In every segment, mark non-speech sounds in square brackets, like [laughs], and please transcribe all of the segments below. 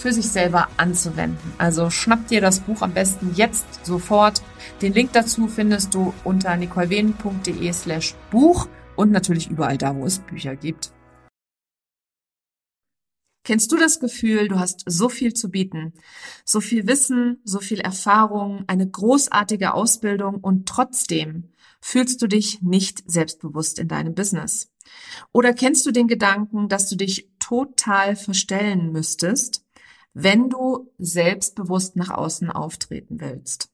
für sich selber anzuwenden. Also schnapp dir das Buch am besten jetzt sofort. Den Link dazu findest du unter nicolewenen.de slash Buch und natürlich überall da, wo es Bücher gibt. Kennst du das Gefühl, du hast so viel zu bieten, so viel Wissen, so viel Erfahrung, eine großartige Ausbildung und trotzdem fühlst du dich nicht selbstbewusst in deinem Business? Oder kennst du den Gedanken, dass du dich total verstellen müsstest, wenn du selbstbewusst nach außen auftreten willst.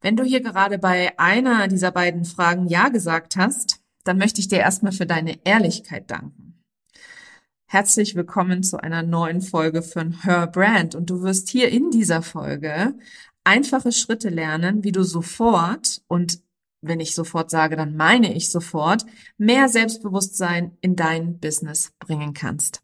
Wenn du hier gerade bei einer dieser beiden Fragen Ja gesagt hast, dann möchte ich dir erstmal für deine Ehrlichkeit danken. Herzlich willkommen zu einer neuen Folge von Her Brand und du wirst hier in dieser Folge einfache Schritte lernen, wie du sofort und wenn ich sofort sage, dann meine ich sofort, mehr Selbstbewusstsein in dein Business bringen kannst.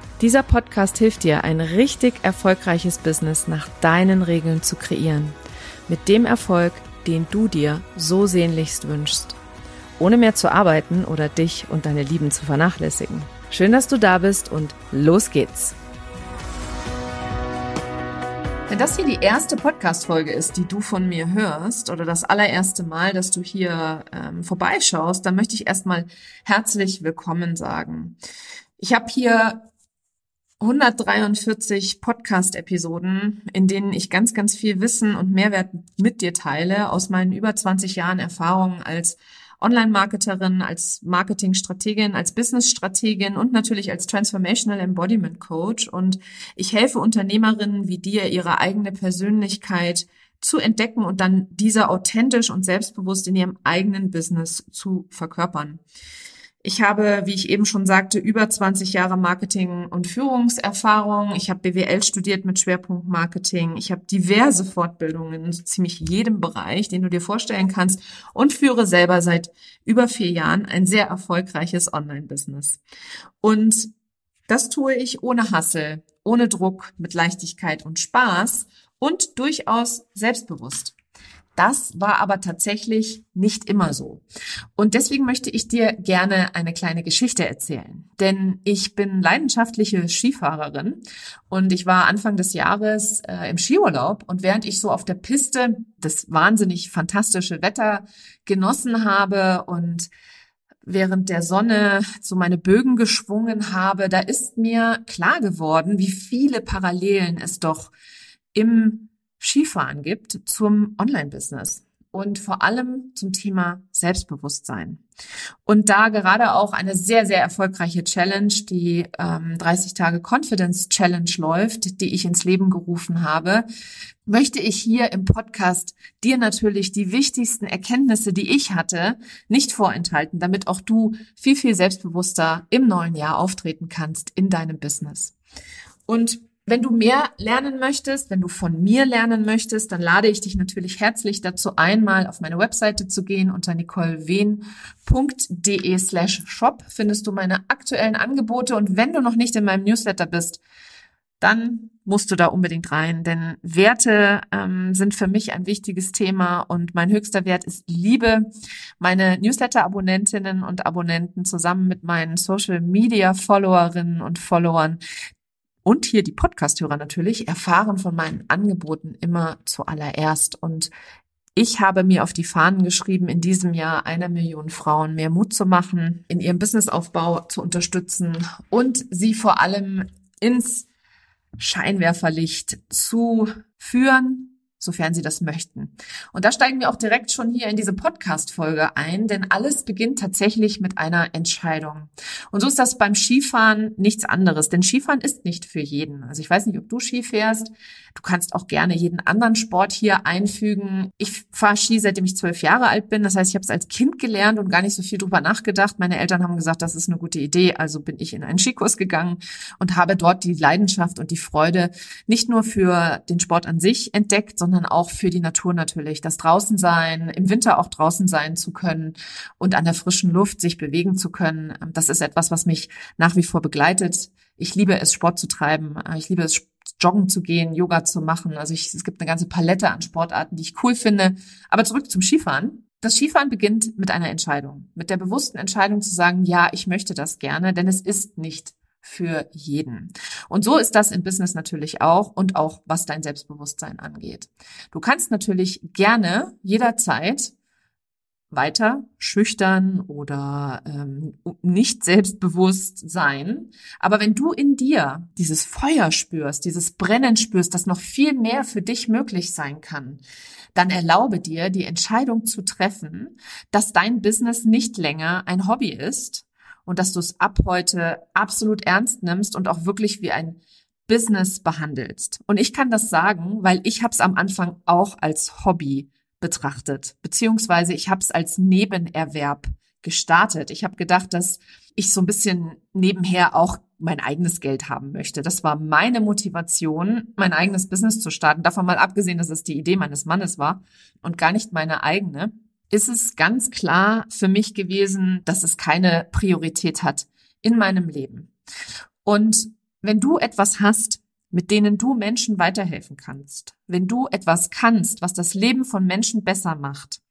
Dieser Podcast hilft dir, ein richtig erfolgreiches Business nach deinen Regeln zu kreieren. Mit dem Erfolg, den du dir so sehnlichst wünschst. Ohne mehr zu arbeiten oder dich und deine Lieben zu vernachlässigen. Schön, dass du da bist und los geht's! Wenn das hier die erste Podcast-Folge ist, die du von mir hörst, oder das allererste Mal, dass du hier ähm, vorbeischaust, dann möchte ich erstmal herzlich willkommen sagen. Ich habe hier 143 Podcast-Episoden, in denen ich ganz, ganz viel Wissen und Mehrwert mit dir teile aus meinen über 20 Jahren Erfahrung als Online-Marketerin, als Marketingstrategin, als Business-Strategin und natürlich als Transformational Embodiment Coach. Und ich helfe Unternehmerinnen wie dir, ihre eigene Persönlichkeit zu entdecken und dann diese authentisch und selbstbewusst in ihrem eigenen Business zu verkörpern. Ich habe, wie ich eben schon sagte, über 20 Jahre Marketing- und Führungserfahrung. Ich habe BWL studiert mit Schwerpunkt Marketing. Ich habe diverse Fortbildungen in so ziemlich jedem Bereich, den du dir vorstellen kannst und führe selber seit über vier Jahren ein sehr erfolgreiches Online-Business. Und das tue ich ohne Hassel, ohne Druck, mit Leichtigkeit und Spaß und durchaus selbstbewusst. Das war aber tatsächlich nicht immer so. Und deswegen möchte ich dir gerne eine kleine Geschichte erzählen. Denn ich bin leidenschaftliche Skifahrerin und ich war Anfang des Jahres äh, im Skiurlaub und während ich so auf der Piste das wahnsinnig fantastische Wetter genossen habe und während der Sonne so meine Bögen geschwungen habe, da ist mir klar geworden, wie viele Parallelen es doch im Skifahren gibt zum Online-Business und vor allem zum Thema Selbstbewusstsein. Und da gerade auch eine sehr, sehr erfolgreiche Challenge, die ähm, 30 Tage Confidence Challenge läuft, die ich ins Leben gerufen habe, möchte ich hier im Podcast dir natürlich die wichtigsten Erkenntnisse, die ich hatte, nicht vorenthalten, damit auch du viel, viel selbstbewusster im neuen Jahr auftreten kannst in deinem Business. Und wenn du mehr lernen möchtest, wenn du von mir lernen möchtest, dann lade ich dich natürlich herzlich dazu ein, mal auf meine Webseite zu gehen. Unter nicolewen.de slash shop findest du meine aktuellen Angebote. Und wenn du noch nicht in meinem Newsletter bist, dann musst du da unbedingt rein, denn Werte ähm, sind für mich ein wichtiges Thema und mein höchster Wert ist Liebe. Meine Newsletter-Abonnentinnen und Abonnenten zusammen mit meinen Social-Media-Followerinnen und Followern, und hier die Podcast-Hörer natürlich erfahren von meinen Angeboten immer zuallererst. Und ich habe mir auf die Fahnen geschrieben, in diesem Jahr einer Million Frauen mehr Mut zu machen, in ihrem Businessaufbau zu unterstützen und sie vor allem ins Scheinwerferlicht zu führen, sofern Sie das möchten. Und da steigen wir auch direkt schon hier in diese Podcast-Folge ein, denn alles beginnt tatsächlich mit einer Entscheidung. Und so ist das beim Skifahren nichts anderes, denn Skifahren ist nicht für jeden. Also ich weiß nicht, ob du Ski fährst. Du kannst auch gerne jeden anderen Sport hier einfügen. Ich fahre Ski, seitdem ich zwölf Jahre alt bin. Das heißt, ich habe es als Kind gelernt und gar nicht so viel drüber nachgedacht. Meine Eltern haben gesagt, das ist eine gute Idee. Also bin ich in einen Skikurs gegangen und habe dort die Leidenschaft und die Freude nicht nur für den Sport an sich entdeckt, sondern auch für die Natur natürlich. Das Draußensein, im Winter auch draußen sein zu können und an der frischen Luft sich bewegen zu können. Das ist etwas, was mich nach wie vor begleitet. Ich liebe es, Sport zu treiben. Ich liebe es, joggen zu gehen, Yoga zu machen. Also ich, es gibt eine ganze Palette an Sportarten, die ich cool finde. Aber zurück zum Skifahren. Das Skifahren beginnt mit einer Entscheidung, mit der bewussten Entscheidung zu sagen, ja, ich möchte das gerne, denn es ist nicht für jeden. Und so ist das im Business natürlich auch und auch was dein Selbstbewusstsein angeht. Du kannst natürlich gerne jederzeit weiter schüchtern oder ähm, nicht selbstbewusst sein. Aber wenn du in dir dieses Feuer spürst, dieses Brennen spürst, dass noch viel mehr für dich möglich sein kann, dann erlaube dir die Entscheidung zu treffen, dass dein Business nicht länger ein Hobby ist, und dass du es ab heute absolut ernst nimmst und auch wirklich wie ein Business behandelst. Und ich kann das sagen, weil ich habe es am Anfang auch als Hobby betrachtet, beziehungsweise ich habe es als Nebenerwerb gestartet. Ich habe gedacht, dass ich so ein bisschen nebenher auch mein eigenes Geld haben möchte. Das war meine Motivation, mein eigenes Business zu starten. Davon mal abgesehen, dass es die Idee meines Mannes war und gar nicht meine eigene ist es ganz klar für mich gewesen, dass es keine Priorität hat in meinem Leben. Und wenn du etwas hast, mit denen du Menschen weiterhelfen kannst, wenn du etwas kannst, was das Leben von Menschen besser macht,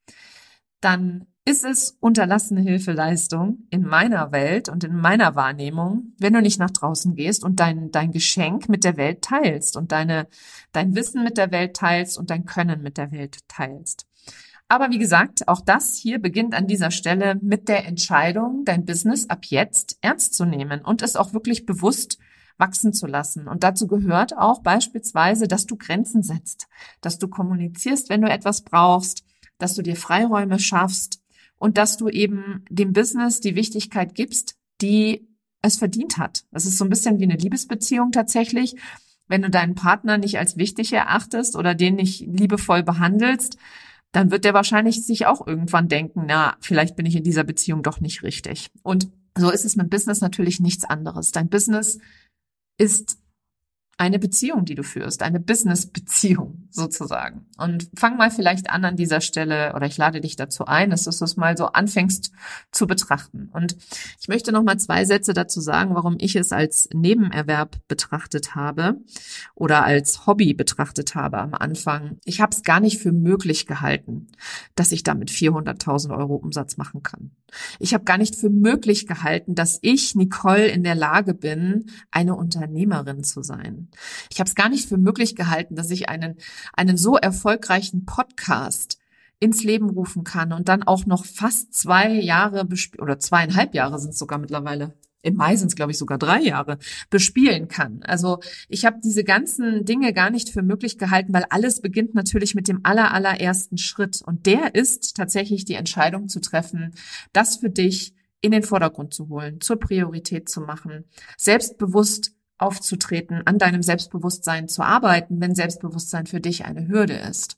dann ist es unterlassene Hilfeleistung in meiner Welt und in meiner Wahrnehmung, wenn du nicht nach draußen gehst und dein, dein Geschenk mit der Welt teilst und deine, dein Wissen mit der Welt teilst und dein Können mit der Welt teilst. Aber wie gesagt, auch das hier beginnt an dieser Stelle mit der Entscheidung, dein Business ab jetzt ernst zu nehmen und es auch wirklich bewusst wachsen zu lassen. Und dazu gehört auch beispielsweise, dass du Grenzen setzt, dass du kommunizierst, wenn du etwas brauchst, dass du dir Freiräume schaffst, und dass du eben dem Business die Wichtigkeit gibst, die es verdient hat. Das ist so ein bisschen wie eine Liebesbeziehung tatsächlich. Wenn du deinen Partner nicht als wichtig erachtest oder den nicht liebevoll behandelst, dann wird der wahrscheinlich sich auch irgendwann denken, na, vielleicht bin ich in dieser Beziehung doch nicht richtig. Und so ist es mit Business natürlich nichts anderes. Dein Business ist eine Beziehung, die du führst, eine Business-Beziehung sozusagen. Und fang mal vielleicht an an dieser Stelle, oder ich lade dich dazu ein, dass du es mal so anfängst zu betrachten. Und ich möchte noch mal zwei Sätze dazu sagen, warum ich es als Nebenerwerb betrachtet habe oder als Hobby betrachtet habe am Anfang. Ich habe es gar nicht für möglich gehalten, dass ich damit 400.000 Euro Umsatz machen kann. Ich habe gar nicht für möglich gehalten, dass ich, Nicole, in der Lage bin, eine Unternehmerin zu sein. Ich habe es gar nicht für möglich gehalten, dass ich einen, einen so erfolgreichen Podcast ins Leben rufen kann und dann auch noch fast zwei Jahre oder zweieinhalb Jahre sind sogar mittlerweile. Im Mai sind es, glaube ich, sogar drei Jahre, bespielen kann. Also ich habe diese ganzen Dinge gar nicht für möglich gehalten, weil alles beginnt natürlich mit dem aller, allerersten Schritt. Und der ist tatsächlich die Entscheidung zu treffen, das für dich in den Vordergrund zu holen, zur Priorität zu machen, selbstbewusst aufzutreten, an deinem Selbstbewusstsein zu arbeiten, wenn Selbstbewusstsein für dich eine Hürde ist.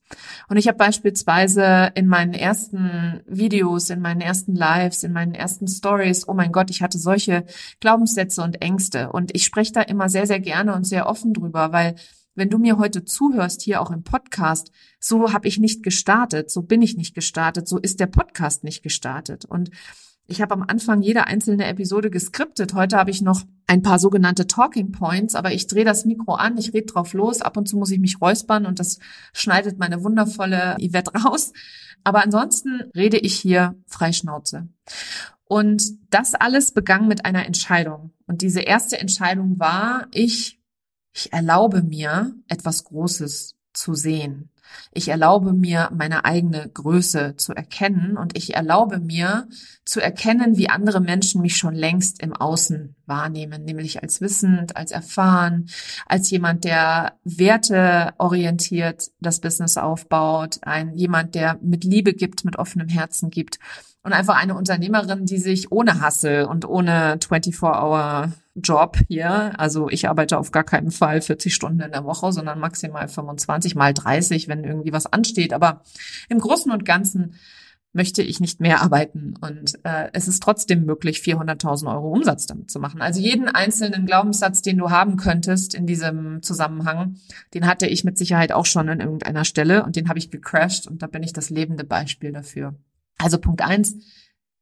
Und ich habe beispielsweise in meinen ersten Videos, in meinen ersten Lives, in meinen ersten Stories, oh mein Gott, ich hatte solche Glaubenssätze und Ängste. Und ich spreche da immer sehr, sehr gerne und sehr offen drüber, weil wenn du mir heute zuhörst, hier auch im Podcast, so habe ich nicht gestartet, so bin ich nicht gestartet, so ist der Podcast nicht gestartet. Und ich habe am Anfang jede einzelne Episode geskriptet. Heute habe ich noch ein paar sogenannte Talking Points, aber ich drehe das Mikro an, ich rede drauf los. Ab und zu muss ich mich räuspern und das schneidet meine wundervolle Yvette [laughs] raus. Aber ansonsten rede ich hier freischnauze. Und das alles begann mit einer Entscheidung. Und diese erste Entscheidung war, ich, ich erlaube mir, etwas Großes zu sehen. Ich erlaube mir, meine eigene Größe zu erkennen und ich erlaube mir zu erkennen, wie andere Menschen mich schon längst im Außen wahrnehmen, nämlich als wissend, als erfahren, als jemand, der werteorientiert das Business aufbaut, ein jemand, der mit Liebe gibt, mit offenem Herzen gibt und einfach eine Unternehmerin, die sich ohne Hassel und ohne 24-Hour-Job hier, also ich arbeite auf gar keinen Fall 40 Stunden in der Woche, sondern maximal 25 mal 30, wenn irgendwie was ansteht. Aber im Großen und Ganzen möchte ich nicht mehr arbeiten. Und äh, es ist trotzdem möglich, 400.000 Euro Umsatz damit zu machen. Also jeden einzelnen Glaubenssatz, den du haben könntest in diesem Zusammenhang, den hatte ich mit Sicherheit auch schon an irgendeiner Stelle und den habe ich gecrashed und da bin ich das lebende Beispiel dafür. Also Punkt eins,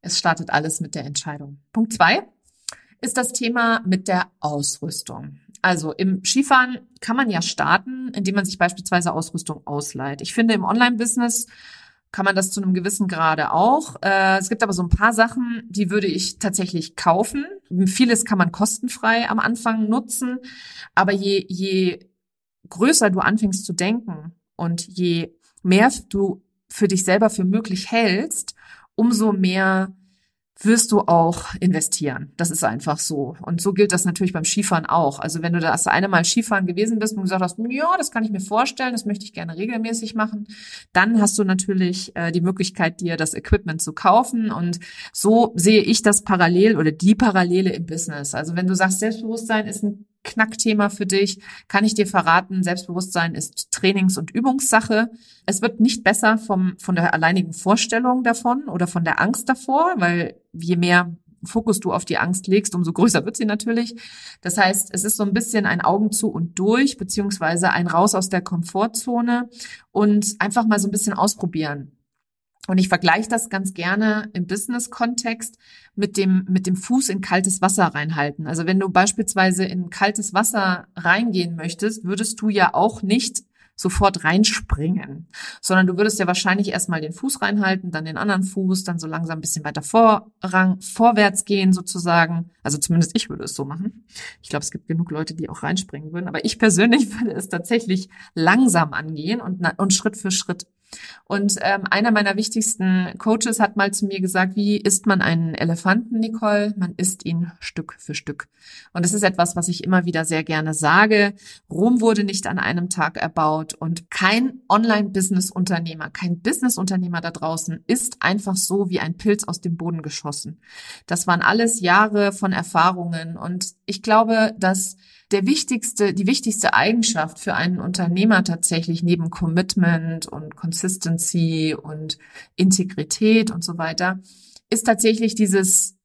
es startet alles mit der Entscheidung. Punkt zwei ist das Thema mit der Ausrüstung. Also im Skifahren kann man ja starten, indem man sich beispielsweise Ausrüstung ausleiht. Ich finde, im Online-Business kann man das zu einem gewissen Grade auch. Äh, es gibt aber so ein paar Sachen, die würde ich tatsächlich kaufen. Vieles kann man kostenfrei am Anfang nutzen, aber je, je größer du anfängst zu denken und je mehr du für dich selber für möglich hältst, umso mehr wirst du auch investieren. Das ist einfach so. Und so gilt das natürlich beim Skifahren auch. Also wenn du das eine Mal Skifahren gewesen bist und gesagt hast, ja, das kann ich mir vorstellen, das möchte ich gerne regelmäßig machen, dann hast du natürlich äh, die Möglichkeit, dir das Equipment zu kaufen. Und so sehe ich das parallel oder die Parallele im Business. Also wenn du sagst, Selbstbewusstsein ist ein Knackthema für dich, kann ich dir verraten, Selbstbewusstsein ist Trainings- und Übungssache. Es wird nicht besser vom, von der alleinigen Vorstellung davon oder von der Angst davor, weil je mehr Fokus du auf die Angst legst, umso größer wird sie natürlich. Das heißt, es ist so ein bisschen ein Augen zu und durch, beziehungsweise ein Raus aus der Komfortzone und einfach mal so ein bisschen ausprobieren. Und ich vergleiche das ganz gerne im Business-Kontext mit dem, mit dem Fuß in kaltes Wasser reinhalten. Also wenn du beispielsweise in kaltes Wasser reingehen möchtest, würdest du ja auch nicht sofort reinspringen, sondern du würdest ja wahrscheinlich erstmal den Fuß reinhalten, dann den anderen Fuß, dann so langsam ein bisschen weiter vorrang, vorwärts gehen sozusagen. Also zumindest ich würde es so machen. Ich glaube, es gibt genug Leute, die auch reinspringen würden, aber ich persönlich [laughs] würde es tatsächlich langsam angehen und, und Schritt für Schritt. Und ähm, einer meiner wichtigsten Coaches hat mal zu mir gesagt, wie isst man einen Elefanten, Nicole? Man isst ihn Stück für Stück. Und das ist etwas, was ich immer wieder sehr gerne sage. Rom wurde nicht an einem Tag erbaut und kein Online-Business-Unternehmer, kein Business-Unternehmer da draußen ist einfach so wie ein Pilz aus dem Boden geschossen. Das waren alles Jahre von Erfahrungen und ich glaube, dass der wichtigste, die wichtigste Eigenschaft für einen Unternehmer tatsächlich neben Commitment und Consistency und Integrität und so weiter ist tatsächlich dieses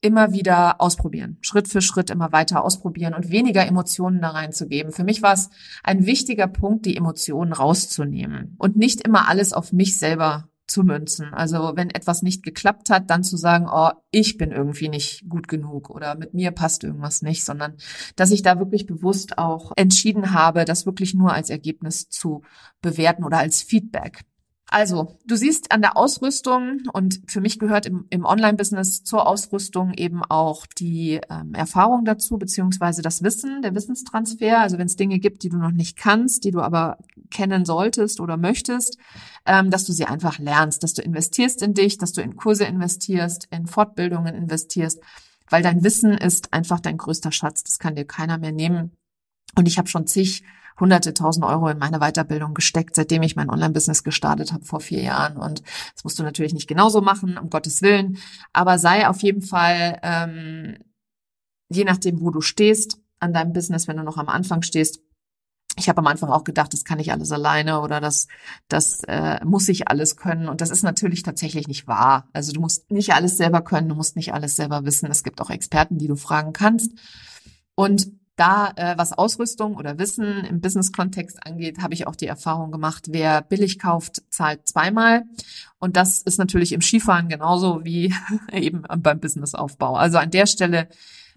immer wieder ausprobieren, Schritt für Schritt immer weiter ausprobieren und weniger Emotionen da reinzugeben. Für mich war es ein wichtiger Punkt, die Emotionen rauszunehmen und nicht immer alles auf mich selber zu münzen. Also wenn etwas nicht geklappt hat, dann zu sagen, oh, ich bin irgendwie nicht gut genug oder mit mir passt irgendwas nicht, sondern dass ich da wirklich bewusst auch entschieden habe, das wirklich nur als Ergebnis zu bewerten oder als Feedback. Also, du siehst an der Ausrüstung und für mich gehört im, im Online-Business zur Ausrüstung eben auch die ähm, Erfahrung dazu, beziehungsweise das Wissen, der Wissenstransfer. Also wenn es Dinge gibt, die du noch nicht kannst, die du aber kennen solltest oder möchtest, ähm, dass du sie einfach lernst, dass du investierst in dich, dass du in Kurse investierst, in Fortbildungen investierst, weil dein Wissen ist einfach dein größter Schatz. Das kann dir keiner mehr nehmen. Und ich habe schon zig hunderte tausend Euro in meine Weiterbildung gesteckt, seitdem ich mein Online-Business gestartet habe vor vier Jahren. Und das musst du natürlich nicht genauso machen, um Gottes Willen. Aber sei auf jeden Fall, ähm, je nachdem, wo du stehst an deinem Business, wenn du noch am Anfang stehst, ich habe am Anfang auch gedacht, das kann ich alles alleine oder das, das äh, muss ich alles können. Und das ist natürlich tatsächlich nicht wahr. Also du musst nicht alles selber können, du musst nicht alles selber wissen. Es gibt auch Experten, die du fragen kannst. Und da, äh, was Ausrüstung oder Wissen im Business-Kontext angeht, habe ich auch die Erfahrung gemacht, wer billig kauft, zahlt zweimal. Und das ist natürlich im Skifahren genauso wie [laughs] eben beim Businessaufbau. Also an der Stelle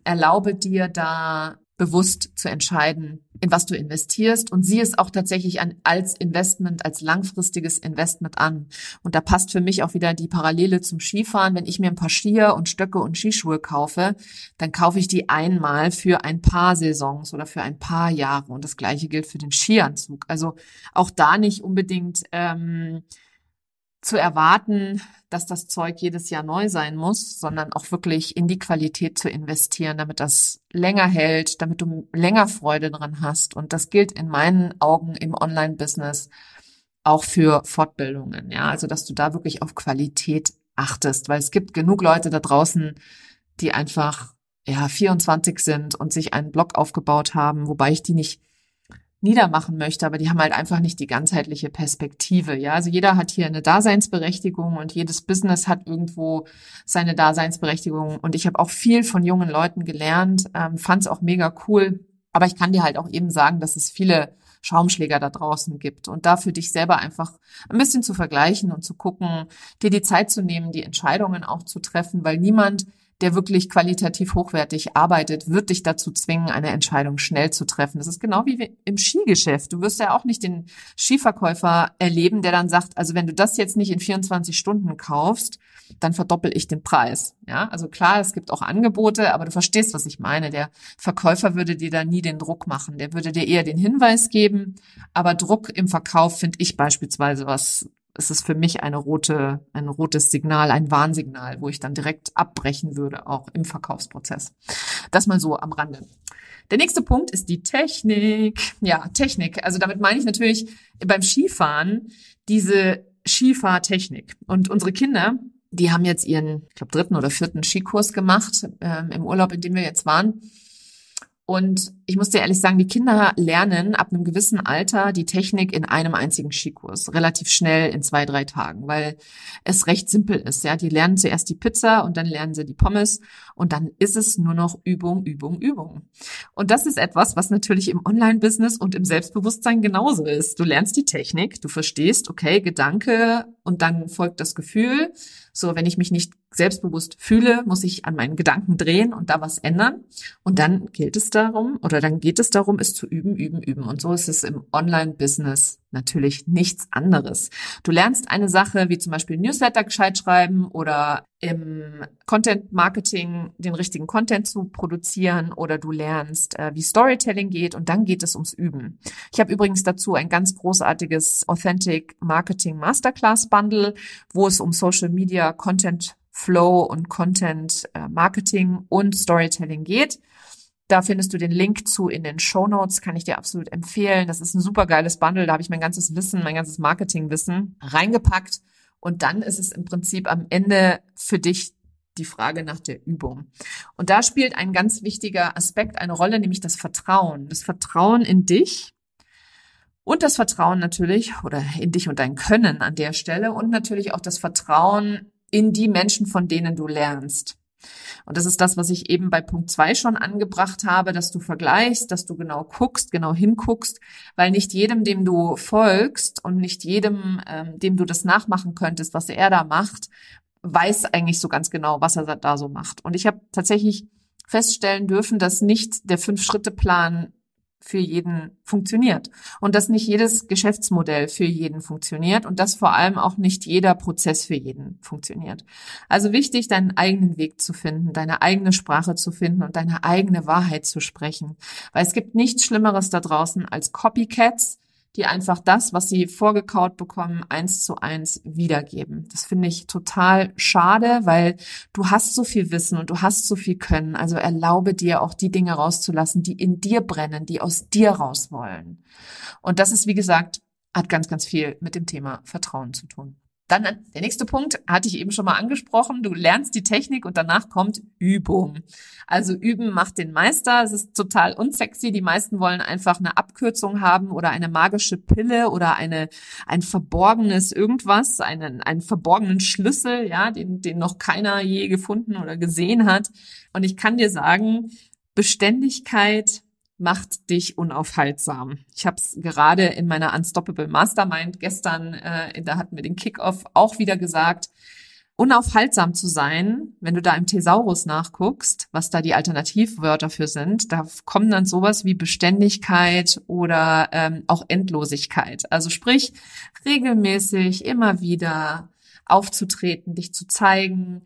erlaube dir da bewusst zu entscheiden, in was du investierst und sieh es auch tatsächlich an, als Investment, als langfristiges Investment an. Und da passt für mich auch wieder die Parallele zum Skifahren. Wenn ich mir ein paar Skier und Stöcke und Skischuhe kaufe, dann kaufe ich die einmal für ein paar Saisons oder für ein paar Jahre. Und das gleiche gilt für den Skianzug. Also auch da nicht unbedingt ähm, zu erwarten, dass das Zeug jedes Jahr neu sein muss, sondern auch wirklich in die Qualität zu investieren, damit das länger hält, damit du länger Freude dran hast. Und das gilt in meinen Augen im Online-Business auch für Fortbildungen. Ja, also dass du da wirklich auf Qualität achtest, weil es gibt genug Leute da draußen, die einfach ja 24 sind und sich einen Blog aufgebaut haben, wobei ich die nicht niedermachen möchte, aber die haben halt einfach nicht die ganzheitliche Perspektive. Ja, also jeder hat hier eine Daseinsberechtigung und jedes Business hat irgendwo seine Daseinsberechtigung. Und ich habe auch viel von jungen Leuten gelernt, ähm, fand es auch mega cool. Aber ich kann dir halt auch eben sagen, dass es viele Schaumschläger da draußen gibt und da für dich selber einfach ein bisschen zu vergleichen und zu gucken, dir die Zeit zu nehmen, die Entscheidungen auch zu treffen, weil niemand der wirklich qualitativ hochwertig arbeitet, wird dich dazu zwingen, eine Entscheidung schnell zu treffen. Das ist genau wie im Skigeschäft. Du wirst ja auch nicht den Skiverkäufer erleben, der dann sagt, also wenn du das jetzt nicht in 24 Stunden kaufst, dann verdoppel ich den Preis. Ja, also klar, es gibt auch Angebote, aber du verstehst, was ich meine. Der Verkäufer würde dir da nie den Druck machen. Der würde dir eher den Hinweis geben. Aber Druck im Verkauf finde ich beispielsweise was ist es für mich eine rote, ein rotes Signal, ein Warnsignal, wo ich dann direkt abbrechen würde, auch im Verkaufsprozess. Das mal so am Rande. Der nächste Punkt ist die Technik. Ja, Technik. Also damit meine ich natürlich beim Skifahren diese Skifahrtechnik. Und unsere Kinder, die haben jetzt ihren, ich glaube, dritten oder vierten Skikurs gemacht ähm, im Urlaub, in dem wir jetzt waren. Und ich muss dir ehrlich sagen, die Kinder lernen ab einem gewissen Alter die Technik in einem einzigen Skikurs, relativ schnell in zwei, drei Tagen, weil es recht simpel ist. Ja, die lernen zuerst die Pizza und dann lernen sie die Pommes und dann ist es nur noch Übung, Übung, Übung. Und das ist etwas, was natürlich im Online-Business und im Selbstbewusstsein genauso ist. Du lernst die Technik, du verstehst, okay, Gedanke und dann folgt das Gefühl. So, wenn ich mich nicht selbstbewusst fühle, muss ich an meinen Gedanken drehen und da was ändern. Und dann gilt es darum, oder äh, dann geht es darum, es zu üben, üben, üben. Und so ist es im Online-Business natürlich nichts anderes. Du lernst eine Sache, wie zum Beispiel Newsletter gescheit schreiben oder im Content-Marketing den richtigen Content zu produzieren oder du lernst, äh, wie Storytelling geht und dann geht es ums Üben. Ich habe übrigens dazu ein ganz großartiges Authentic Marketing Masterclass Bundle, wo es um Social Media Content Flow und Content äh, Marketing und Storytelling geht. Da findest du den Link zu in den Show Notes, kann ich dir absolut empfehlen. Das ist ein super geiles Bundle. Da habe ich mein ganzes Wissen, mein ganzes Marketingwissen reingepackt. Und dann ist es im Prinzip am Ende für dich die Frage nach der Übung. Und da spielt ein ganz wichtiger Aspekt eine Rolle, nämlich das Vertrauen. Das Vertrauen in dich und das Vertrauen natürlich oder in dich und dein Können an der Stelle und natürlich auch das Vertrauen in die Menschen, von denen du lernst. Und das ist das, was ich eben bei Punkt zwei schon angebracht habe, dass du vergleichst, dass du genau guckst, genau hinguckst, weil nicht jedem, dem du folgst und nicht jedem, ähm, dem du das nachmachen könntest, was er da macht, weiß eigentlich so ganz genau, was er da so macht. Und ich habe tatsächlich feststellen dürfen, dass nicht der Fünf-Schritte-Plan für jeden funktioniert und dass nicht jedes Geschäftsmodell für jeden funktioniert und dass vor allem auch nicht jeder Prozess für jeden funktioniert. Also wichtig, deinen eigenen Weg zu finden, deine eigene Sprache zu finden und deine eigene Wahrheit zu sprechen, weil es gibt nichts Schlimmeres da draußen als Copycats, die einfach das, was sie vorgekaut bekommen, eins zu eins wiedergeben. Das finde ich total schade, weil du hast so viel Wissen und du hast so viel Können. Also erlaube dir auch die Dinge rauszulassen, die in dir brennen, die aus dir raus wollen. Und das ist, wie gesagt, hat ganz, ganz viel mit dem Thema Vertrauen zu tun. Dann der nächste Punkt, hatte ich eben schon mal angesprochen. Du lernst die Technik und danach kommt Übung. Also Üben macht den Meister. Es ist total unsexy. Die meisten wollen einfach eine Abkürzung haben oder eine magische Pille oder eine, ein verborgenes irgendwas, einen, einen verborgenen Schlüssel, ja, den, den noch keiner je gefunden oder gesehen hat. Und ich kann dir sagen, Beständigkeit macht dich unaufhaltsam. Ich habe es gerade in meiner Unstoppable Mastermind gestern, äh, da hatten wir den Kickoff auch wieder gesagt, unaufhaltsam zu sein, wenn du da im Thesaurus nachguckst, was da die Alternativwörter für sind, da kommen dann sowas wie Beständigkeit oder ähm, auch Endlosigkeit. Also sprich, regelmäßig immer wieder aufzutreten, dich zu zeigen,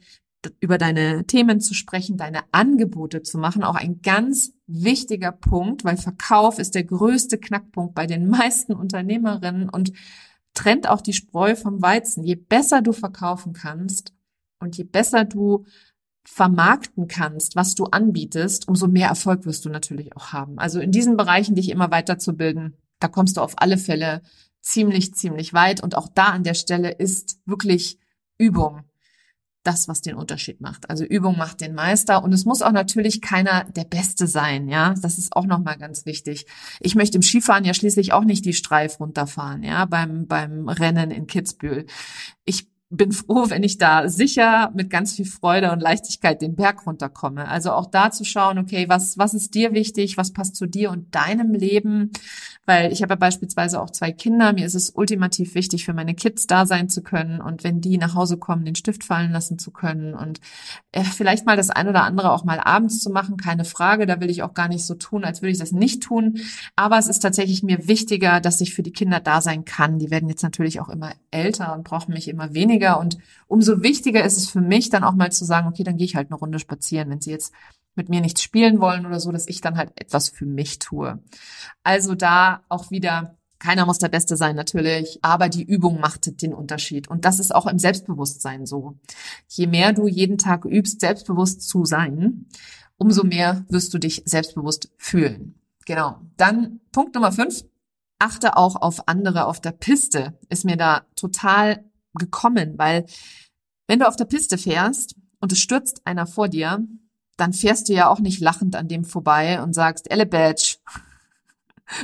über deine Themen zu sprechen, deine Angebote zu machen, auch ein ganz wichtiger Punkt, weil Verkauf ist der größte Knackpunkt bei den meisten Unternehmerinnen und trennt auch die Spreu vom Weizen. Je besser du verkaufen kannst und je besser du vermarkten kannst, was du anbietest, umso mehr Erfolg wirst du natürlich auch haben. Also in diesen Bereichen dich immer weiterzubilden, da kommst du auf alle Fälle ziemlich, ziemlich weit. Und auch da an der Stelle ist wirklich Übung das, was den Unterschied macht. Also Übung macht den Meister und es muss auch natürlich keiner der Beste sein, ja. Das ist auch nochmal ganz wichtig. Ich möchte im Skifahren ja schließlich auch nicht die Streif runterfahren, ja, beim, beim Rennen in Kitzbühel. Ich bin froh, wenn ich da sicher mit ganz viel Freude und Leichtigkeit den Berg runterkomme. Also auch da zu schauen, okay, was, was ist dir wichtig, was passt zu dir und deinem Leben? Weil ich habe ja beispielsweise auch zwei Kinder. Mir ist es ultimativ wichtig, für meine Kids da sein zu können und wenn die nach Hause kommen, den Stift fallen lassen zu können und äh, vielleicht mal das ein oder andere auch mal abends zu machen, keine Frage. Da will ich auch gar nicht so tun, als würde ich das nicht tun. Aber es ist tatsächlich mir wichtiger, dass ich für die Kinder da sein kann. Die werden jetzt natürlich auch immer älter und brauchen mich immer weniger weniger. Und umso wichtiger ist es für mich, dann auch mal zu sagen, okay, dann gehe ich halt eine Runde spazieren, wenn sie jetzt mit mir nichts spielen wollen oder so, dass ich dann halt etwas für mich tue. Also da auch wieder keiner muss der Beste sein, natürlich, aber die Übung macht den Unterschied. Und das ist auch im Selbstbewusstsein so. Je mehr du jeden Tag übst, selbstbewusst zu sein, umso mehr wirst du dich selbstbewusst fühlen. Genau. Dann Punkt Nummer fünf. Achte auch auf andere auf der Piste. Ist mir da total gekommen, weil wenn du auf der Piste fährst und es stürzt einer vor dir, dann fährst du ja auch nicht lachend an dem vorbei und sagst, Elle Badge,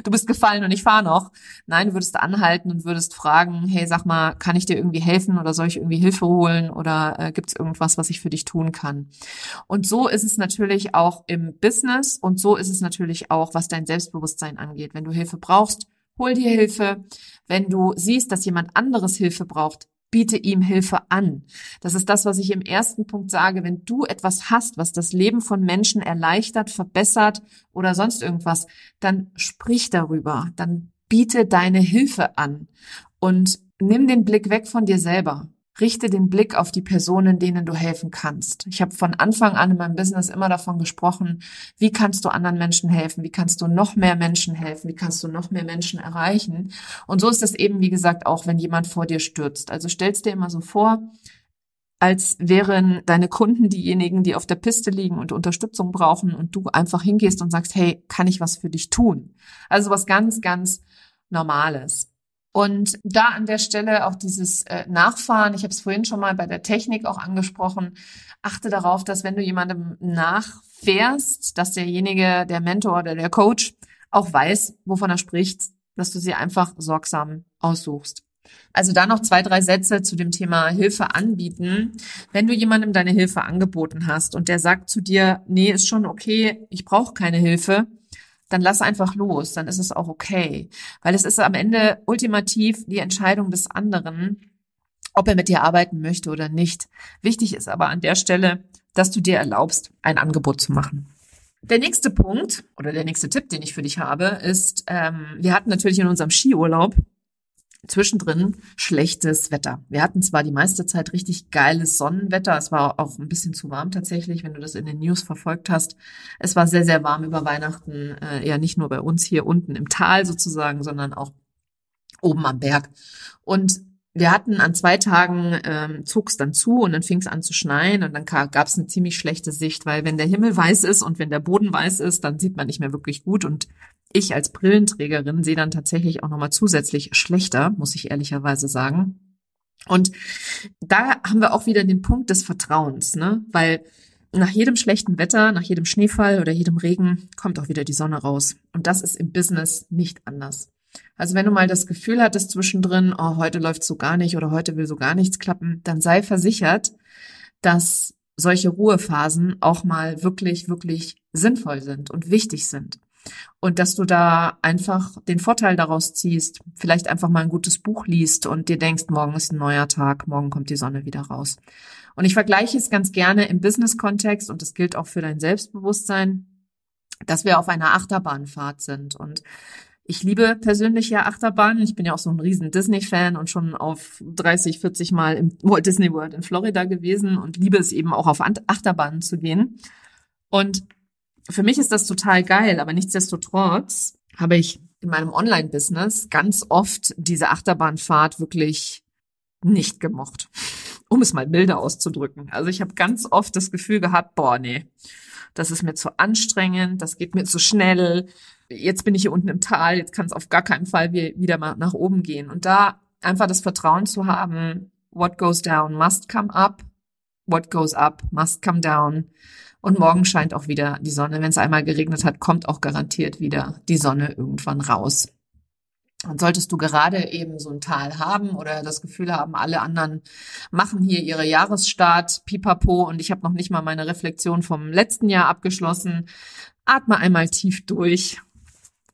du bist gefallen und ich fahre noch. Nein, du würdest anhalten und würdest fragen, hey, sag mal, kann ich dir irgendwie helfen oder soll ich irgendwie Hilfe holen oder äh, gibt es irgendwas, was ich für dich tun kann? Und so ist es natürlich auch im Business und so ist es natürlich auch, was dein Selbstbewusstsein angeht. Wenn du Hilfe brauchst, hol dir Hilfe. Wenn du siehst, dass jemand anderes Hilfe braucht, biete ihm Hilfe an. Das ist das, was ich im ersten Punkt sage. Wenn du etwas hast, was das Leben von Menschen erleichtert, verbessert oder sonst irgendwas, dann sprich darüber. Dann biete deine Hilfe an und nimm den Blick weg von dir selber. Richte den Blick auf die Personen, denen du helfen kannst. Ich habe von Anfang an in meinem Business immer davon gesprochen, wie kannst du anderen Menschen helfen, wie kannst du noch mehr Menschen helfen, wie kannst du noch mehr Menschen erreichen. Und so ist es eben, wie gesagt, auch wenn jemand vor dir stürzt. Also stellst dir immer so vor, als wären deine Kunden diejenigen, die auf der Piste liegen und Unterstützung brauchen und du einfach hingehst und sagst, hey, kann ich was für dich tun? Also was ganz, ganz Normales. Und da an der Stelle auch dieses äh, Nachfahren, ich habe es vorhin schon mal bei der Technik auch angesprochen, achte darauf, dass wenn du jemandem nachfährst, dass derjenige, der Mentor oder der Coach auch weiß, wovon er spricht, dass du sie einfach sorgsam aussuchst. Also da noch zwei, drei Sätze zu dem Thema Hilfe anbieten. Wenn du jemandem deine Hilfe angeboten hast und der sagt zu dir, nee, ist schon okay, ich brauche keine Hilfe, dann lass einfach los, dann ist es auch okay. Weil es ist am Ende ultimativ die Entscheidung des anderen, ob er mit dir arbeiten möchte oder nicht. Wichtig ist aber an der Stelle, dass du dir erlaubst, ein Angebot zu machen. Der nächste Punkt oder der nächste Tipp, den ich für dich habe, ist, ähm, wir hatten natürlich in unserem Skiurlaub zwischendrin schlechtes Wetter. Wir hatten zwar die meiste Zeit richtig geiles Sonnenwetter, es war auch ein bisschen zu warm tatsächlich, wenn du das in den News verfolgt hast. Es war sehr, sehr warm über Weihnachten, äh, ja nicht nur bei uns hier unten im Tal sozusagen, sondern auch oben am Berg. Und wir hatten an zwei Tagen ähm, zog es dann zu und dann fing es an zu schneien und dann gab es eine ziemlich schlechte Sicht, weil wenn der Himmel weiß ist und wenn der Boden weiß ist, dann sieht man nicht mehr wirklich gut und ich als Brillenträgerin sehe dann tatsächlich auch nochmal zusätzlich schlechter, muss ich ehrlicherweise sagen. Und da haben wir auch wieder den Punkt des Vertrauens, ne? Weil nach jedem schlechten Wetter, nach jedem Schneefall oder jedem Regen kommt auch wieder die Sonne raus. Und das ist im Business nicht anders. Also wenn du mal das Gefühl hattest zwischendrin, oh, heute läuft so gar nicht oder heute will so gar nichts klappen, dann sei versichert, dass solche Ruhephasen auch mal wirklich, wirklich sinnvoll sind und wichtig sind. Und dass du da einfach den Vorteil daraus ziehst, vielleicht einfach mal ein gutes Buch liest und dir denkst, morgen ist ein neuer Tag, morgen kommt die Sonne wieder raus. Und ich vergleiche es ganz gerne im Business-Kontext und das gilt auch für dein Selbstbewusstsein, dass wir auf einer Achterbahnfahrt sind. Und ich liebe persönlich ja Achterbahnen. Ich bin ja auch so ein riesen Disney-Fan und schon auf 30, 40 Mal im Walt Disney World in Florida gewesen und liebe es eben auch auf Achterbahnen zu gehen. Und für mich ist das total geil, aber nichtsdestotrotz habe ich in meinem Online-Business ganz oft diese Achterbahnfahrt wirklich nicht gemocht, um es mal milder auszudrücken. Also ich habe ganz oft das Gefühl gehabt, boah, nee, das ist mir zu anstrengend, das geht mir zu schnell. Jetzt bin ich hier unten im Tal, jetzt kann es auf gar keinen Fall wieder mal nach oben gehen. Und da einfach das Vertrauen zu haben, what goes down must come up, what goes up must come down. Und morgen scheint auch wieder die Sonne. Wenn es einmal geregnet hat, kommt auch garantiert wieder die Sonne irgendwann raus. Und solltest du gerade eben so ein Tal haben oder das Gefühl haben, alle anderen machen hier ihre Jahresstart, pipapo, und ich habe noch nicht mal meine Reflexion vom letzten Jahr abgeschlossen, atme einmal tief durch,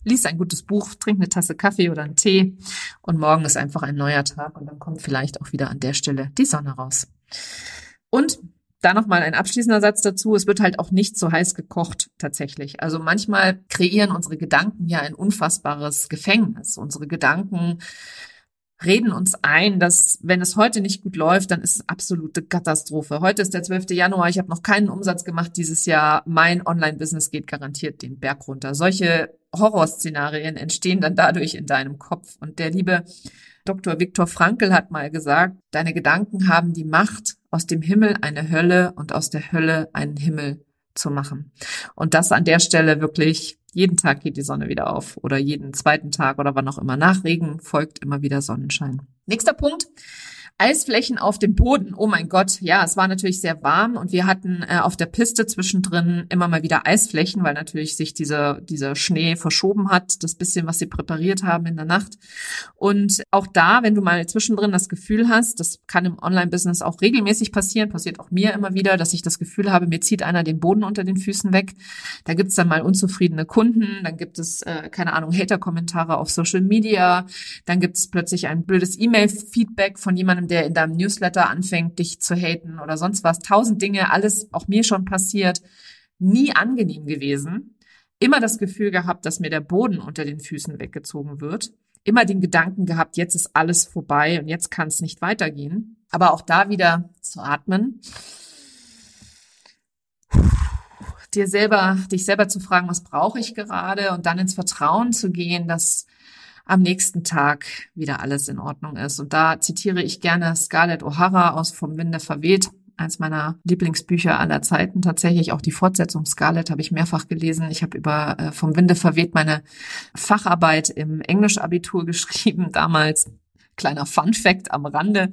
lies ein gutes Buch, trink eine Tasse Kaffee oder einen Tee und morgen ist einfach ein neuer Tag und dann kommt vielleicht auch wieder an der Stelle die Sonne raus. Und da nochmal ein abschließender Satz dazu. Es wird halt auch nicht so heiß gekocht tatsächlich. Also manchmal kreieren unsere Gedanken ja ein unfassbares Gefängnis. Unsere Gedanken reden uns ein, dass wenn es heute nicht gut läuft, dann ist es absolute Katastrophe. Heute ist der 12. Januar, ich habe noch keinen Umsatz gemacht dieses Jahr. Mein Online-Business geht garantiert den Berg runter. Solche Horrorszenarien entstehen dann dadurch in deinem Kopf. Und der liebe Dr. Viktor Frankl hat mal gesagt, deine Gedanken haben die Macht, aus dem Himmel eine Hölle und aus der Hölle einen Himmel zu machen. Und das an der Stelle wirklich, jeden Tag geht die Sonne wieder auf oder jeden zweiten Tag oder wann auch immer nach Regen folgt immer wieder Sonnenschein. Nächster Punkt. Eisflächen auf dem Boden. Oh mein Gott, ja, es war natürlich sehr warm und wir hatten äh, auf der Piste zwischendrin immer mal wieder Eisflächen, weil natürlich sich dieser, dieser Schnee verschoben hat, das bisschen, was sie präpariert haben in der Nacht. Und auch da, wenn du mal zwischendrin das Gefühl hast, das kann im Online-Business auch regelmäßig passieren, passiert auch mir immer wieder, dass ich das Gefühl habe, mir zieht einer den Boden unter den Füßen weg. Da gibt's dann mal unzufriedene Kunden, dann gibt es, äh, keine Ahnung, Hater-Kommentare auf Social Media, dann gibt es plötzlich ein blödes E-Mail-Feedback von jemandem, jemanden, der in deinem Newsletter anfängt, dich zu haten oder sonst was. Tausend Dinge, alles auch mir schon passiert. Nie angenehm gewesen. Immer das Gefühl gehabt, dass mir der Boden unter den Füßen weggezogen wird. Immer den Gedanken gehabt, jetzt ist alles vorbei und jetzt kann es nicht weitergehen. Aber auch da wieder zu atmen dir selber, dich selber zu fragen, was brauche ich gerade und dann ins Vertrauen zu gehen, dass am nächsten Tag wieder alles in Ordnung ist. Und da zitiere ich gerne Scarlett O'Hara aus Vom Winde verweht, eins meiner Lieblingsbücher aller Zeiten. Tatsächlich auch die Fortsetzung Scarlett habe ich mehrfach gelesen. Ich habe über äh, Vom Winde verweht meine Facharbeit im Englisch-Abitur [laughs] geschrieben damals. Kleiner Fun Fact am Rande.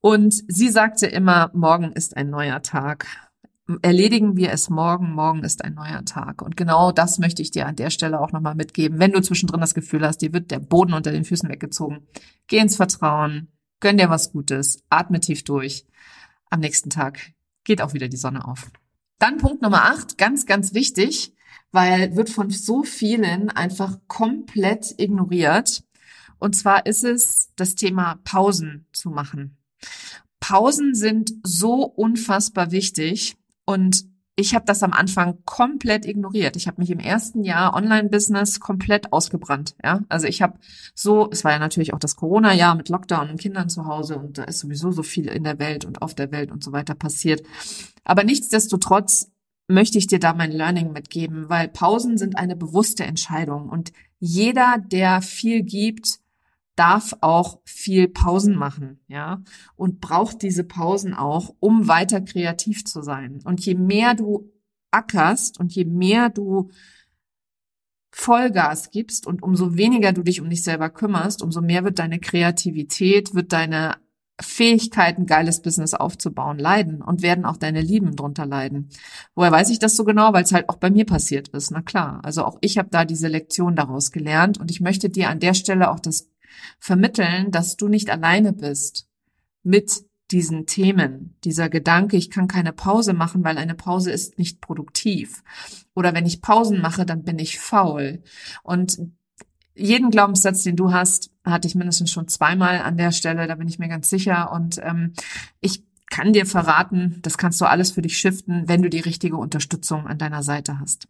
Und sie sagte immer, morgen ist ein neuer Tag erledigen wir es morgen. Morgen ist ein neuer Tag. Und genau das möchte ich dir an der Stelle auch nochmal mitgeben. Wenn du zwischendrin das Gefühl hast, dir wird der Boden unter den Füßen weggezogen, geh ins Vertrauen, gönn dir was Gutes, atme tief durch. Am nächsten Tag geht auch wieder die Sonne auf. Dann Punkt Nummer acht, ganz, ganz wichtig, weil wird von so vielen einfach komplett ignoriert. Und zwar ist es das Thema Pausen zu machen. Pausen sind so unfassbar wichtig. Und ich habe das am Anfang komplett ignoriert. Ich habe mich im ersten Jahr Online-Business komplett ausgebrannt. Ja, also ich habe so, es war ja natürlich auch das Corona-Jahr mit Lockdown und Kindern zu Hause und da ist sowieso so viel in der Welt und auf der Welt und so weiter passiert. Aber nichtsdestotrotz möchte ich dir da mein Learning mitgeben, weil Pausen sind eine bewusste Entscheidung und jeder, der viel gibt, darf auch viel Pausen machen, ja, und braucht diese Pausen auch, um weiter kreativ zu sein. Und je mehr du ackerst und je mehr du Vollgas gibst und umso weniger du dich um dich selber kümmerst, umso mehr wird deine Kreativität, wird deine Fähigkeit, ein geiles Business aufzubauen, leiden und werden auch deine Lieben drunter leiden. Woher weiß ich das so genau? Weil es halt auch bei mir passiert ist. Na klar. Also auch ich habe da diese Lektion daraus gelernt und ich möchte dir an der Stelle auch das vermitteln, dass du nicht alleine bist mit diesen Themen, dieser Gedanke, ich kann keine Pause machen, weil eine Pause ist nicht produktiv. Oder wenn ich Pausen mache, dann bin ich faul. Und jeden Glaubenssatz, den du hast, hatte ich mindestens schon zweimal an der Stelle, da bin ich mir ganz sicher. Und ähm, ich kann dir verraten, das kannst du alles für dich shiften, wenn du die richtige Unterstützung an deiner Seite hast.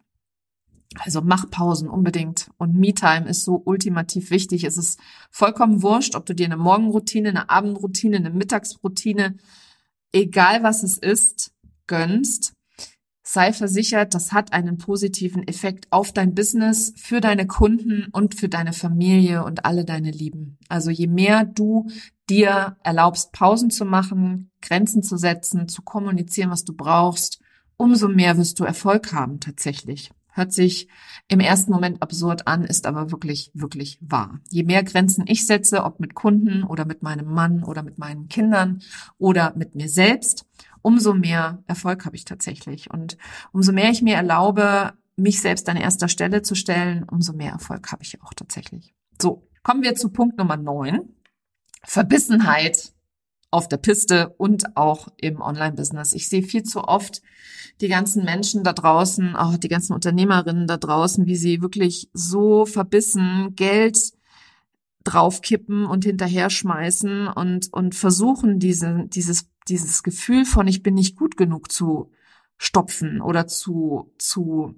Also mach Pausen unbedingt. Und Me-Time ist so ultimativ wichtig. Es ist vollkommen wurscht, ob du dir eine Morgenroutine, eine Abendroutine, eine Mittagsroutine, egal was es ist, gönnst. Sei versichert, das hat einen positiven Effekt auf dein Business, für deine Kunden und für deine Familie und alle deine Lieben. Also je mehr du dir erlaubst, Pausen zu machen, Grenzen zu setzen, zu kommunizieren, was du brauchst, umso mehr wirst du Erfolg haben tatsächlich. Hört sich im ersten Moment absurd an, ist aber wirklich, wirklich wahr. Je mehr Grenzen ich setze, ob mit Kunden oder mit meinem Mann oder mit meinen Kindern oder mit mir selbst, umso mehr Erfolg habe ich tatsächlich. Und umso mehr ich mir erlaube, mich selbst an erster Stelle zu stellen, umso mehr Erfolg habe ich auch tatsächlich. So, kommen wir zu Punkt Nummer neun. Verbissenheit auf der Piste und auch im Online-Business. Ich sehe viel zu oft die ganzen Menschen da draußen, auch die ganzen Unternehmerinnen da draußen, wie sie wirklich so verbissen Geld draufkippen und hinterher schmeißen und, und versuchen, diese, dieses, dieses Gefühl von ich bin nicht gut genug zu stopfen oder zu, zu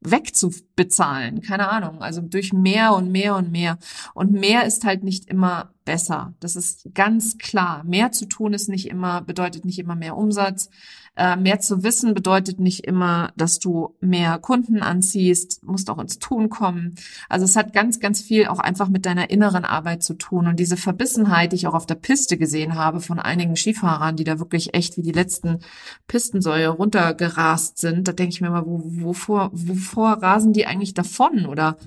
wegzubezahlen. Keine Ahnung. Also durch mehr und mehr und mehr. Und mehr ist halt nicht immer besser. Das ist ganz klar. Mehr zu tun ist nicht immer, bedeutet nicht immer mehr Umsatz. Äh, mehr zu wissen bedeutet nicht immer, dass du mehr Kunden anziehst, musst auch ins Tun kommen. Also es hat ganz, ganz viel auch einfach mit deiner inneren Arbeit zu tun. Und diese Verbissenheit, die ich auch auf der Piste gesehen habe von einigen Skifahrern, die da wirklich echt wie die letzten Pistensäue runtergerast sind, da denke ich mir mal, wo, wovor, wovor rasen die eigentlich davon? Oder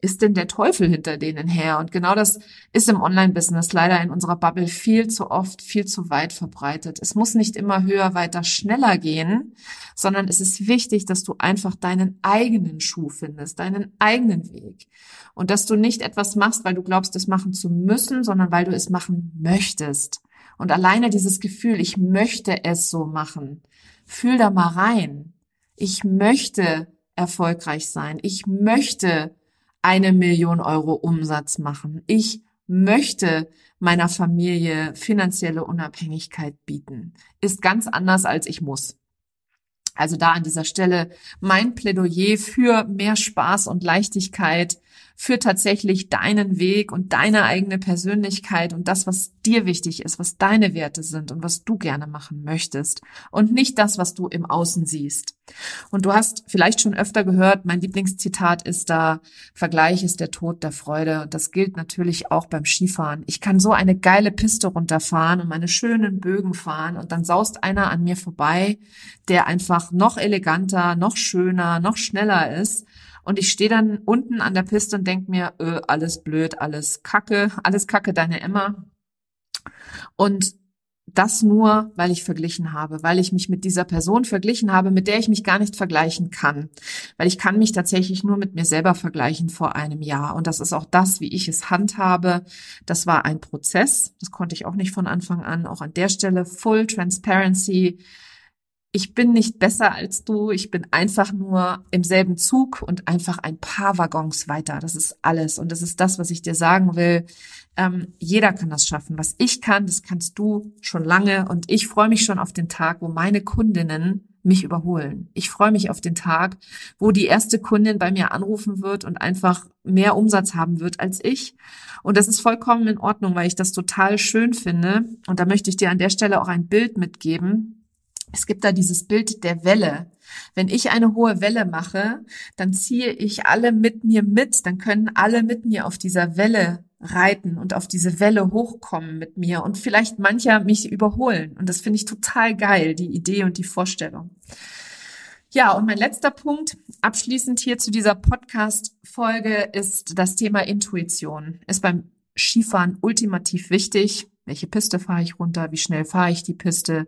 ist denn der Teufel hinter denen her? Und genau das ist im Online-Business leider in unserer Bubble viel zu oft, viel zu weit verbreitet. Es muss nicht immer höher, weiter, schneller gehen, sondern es ist wichtig, dass du einfach deinen eigenen Schuh findest, deinen eigenen Weg. Und dass du nicht etwas machst, weil du glaubst, es machen zu müssen, sondern weil du es machen möchtest. Und alleine dieses Gefühl, ich möchte es so machen, fühl da mal rein. Ich möchte erfolgreich sein. Ich möchte eine Million Euro Umsatz machen. Ich möchte meiner Familie finanzielle Unabhängigkeit bieten. Ist ganz anders als ich muss. Also da an dieser Stelle mein Plädoyer für mehr Spaß und Leichtigkeit, für tatsächlich deinen Weg und deine eigene Persönlichkeit und das, was dir wichtig ist, was deine Werte sind und was du gerne machen möchtest und nicht das, was du im Außen siehst. Und du hast vielleicht schon öfter gehört, mein Lieblingszitat ist da, Vergleich ist der Tod der Freude. Und das gilt natürlich auch beim Skifahren. Ich kann so eine geile Piste runterfahren und meine schönen Bögen fahren und dann saust einer an mir vorbei, der einfach noch eleganter, noch schöner, noch schneller ist und ich stehe dann unten an der Piste und denk mir, öh, alles blöd, alles Kacke, alles Kacke, deine Emma. Und das nur, weil ich verglichen habe, weil ich mich mit dieser Person verglichen habe, mit der ich mich gar nicht vergleichen kann. Weil ich kann mich tatsächlich nur mit mir selber vergleichen vor einem Jahr. Und das ist auch das, wie ich es handhabe. Das war ein Prozess. Das konnte ich auch nicht von Anfang an. Auch an der Stelle Full Transparency ich bin nicht besser als du, ich bin einfach nur im selben Zug und einfach ein paar Waggons weiter. Das ist alles. Und das ist das, was ich dir sagen will. Ähm, jeder kann das schaffen. Was ich kann, das kannst du schon lange. Und ich freue mich schon auf den Tag, wo meine Kundinnen mich überholen. Ich freue mich auf den Tag, wo die erste Kundin bei mir anrufen wird und einfach mehr Umsatz haben wird als ich. Und das ist vollkommen in Ordnung, weil ich das total schön finde. Und da möchte ich dir an der Stelle auch ein Bild mitgeben es gibt da dieses Bild der Welle. Wenn ich eine hohe Welle mache, dann ziehe ich alle mit mir mit, dann können alle mit mir auf dieser Welle reiten und auf diese Welle hochkommen mit mir und vielleicht mancher mich überholen. Und das finde ich total geil, die Idee und die Vorstellung. Ja, und mein letzter Punkt, abschließend hier zu dieser Podcast-Folge, ist das Thema Intuition. Ist beim Skifahren ultimativ wichtig. Welche Piste fahre ich runter? Wie schnell fahre ich die Piste?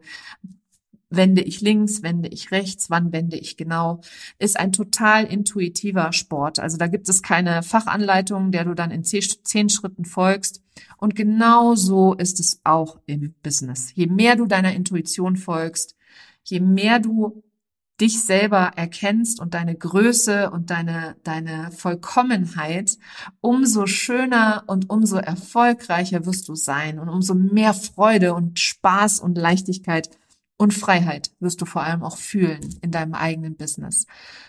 Wende ich links, wende ich rechts, wann wende ich genau, ist ein total intuitiver Sport. Also da gibt es keine Fachanleitung, der du dann in zehn Schritten folgst. Und genau so ist es auch im Business. Je mehr du deiner Intuition folgst, je mehr du dich selber erkennst und deine Größe und deine, deine Vollkommenheit, umso schöner und umso erfolgreicher wirst du sein und umso mehr Freude und Spaß und Leichtigkeit und Freiheit wirst du vor allem auch fühlen in deinem eigenen Business.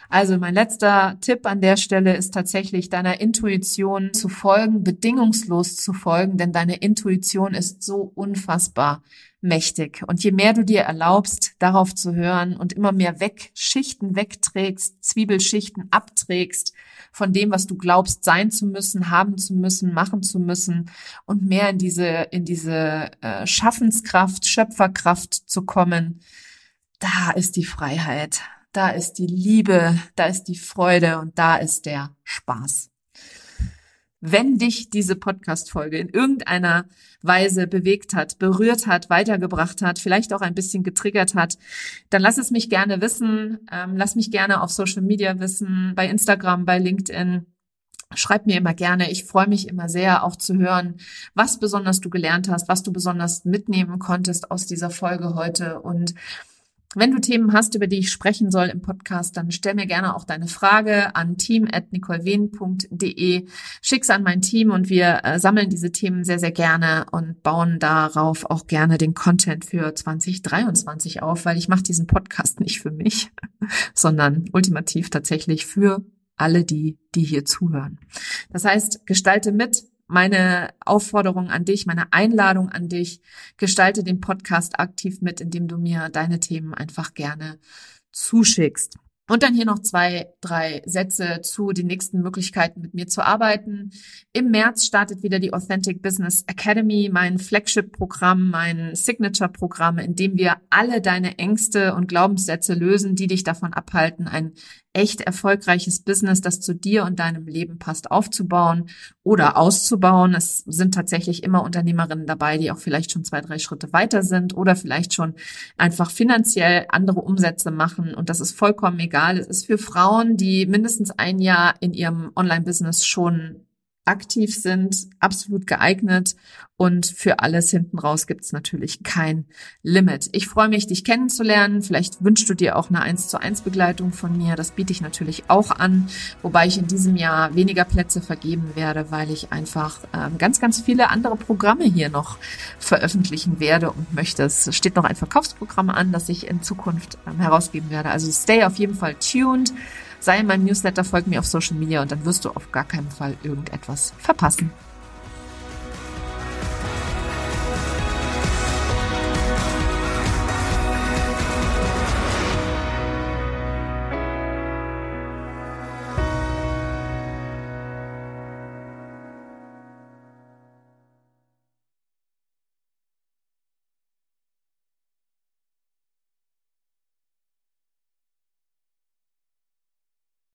Also mein letzter Tipp an der Stelle ist tatsächlich deiner Intuition zu folgen, bedingungslos zu folgen, denn deine Intuition ist so unfassbar mächtig. Und je mehr du dir erlaubst, darauf zu hören und immer mehr weg, Schichten wegträgst, Zwiebelschichten abträgst, von dem, was du glaubst, sein zu müssen, haben zu müssen, machen zu müssen und mehr in diese, in diese äh, Schaffenskraft, Schöpferkraft zu kommen, da ist die Freiheit, da ist die Liebe, da ist die Freude und da ist der Spaß. Wenn dich diese Podcast-Folge in irgendeiner Weise bewegt hat, berührt hat, weitergebracht hat, vielleicht auch ein bisschen getriggert hat, dann lass es mich gerne wissen. Ähm, lass mich gerne auf Social Media wissen, bei Instagram, bei LinkedIn. Schreib mir immer gerne. Ich freue mich immer sehr, auch zu hören, was besonders du gelernt hast, was du besonders mitnehmen konntest aus dieser Folge heute und wenn du Themen hast, über die ich sprechen soll im Podcast, dann stell mir gerne auch deine Frage an team.nicolewien.de. Schick's an mein Team und wir äh, sammeln diese Themen sehr, sehr gerne und bauen darauf auch gerne den Content für 2023 auf, weil ich mache diesen Podcast nicht für mich, [laughs] sondern ultimativ tatsächlich für alle die, die hier zuhören. Das heißt, gestalte mit, meine Aufforderung an dich, meine Einladung an dich, gestalte den Podcast aktiv mit, indem du mir deine Themen einfach gerne zuschickst. Und dann hier noch zwei, drei Sätze zu den nächsten Möglichkeiten, mit mir zu arbeiten. Im März startet wieder die Authentic Business Academy, mein Flagship-Programm, mein Signature-Programm, in dem wir alle deine Ängste und Glaubenssätze lösen, die dich davon abhalten, ein echt erfolgreiches Business, das zu dir und deinem Leben passt, aufzubauen oder auszubauen. Es sind tatsächlich immer Unternehmerinnen dabei, die auch vielleicht schon zwei, drei Schritte weiter sind oder vielleicht schon einfach finanziell andere Umsätze machen. Und das ist vollkommen egal. Es ist für Frauen, die mindestens ein Jahr in ihrem Online-Business schon aktiv sind, absolut geeignet und für alles hinten raus gibt es natürlich kein Limit. Ich freue mich, dich kennenzulernen. Vielleicht wünschst du dir auch eine 1 zu 1 Begleitung von mir. Das biete ich natürlich auch an, wobei ich in diesem Jahr weniger Plätze vergeben werde, weil ich einfach ähm, ganz, ganz viele andere Programme hier noch veröffentlichen werde und möchte. Es steht noch ein Verkaufsprogramm an, das ich in Zukunft ähm, herausgeben werde. Also stay auf jeden Fall tuned sei in meinem Newsletter, folg mir auf Social Media und dann wirst du auf gar keinen Fall irgendetwas verpassen.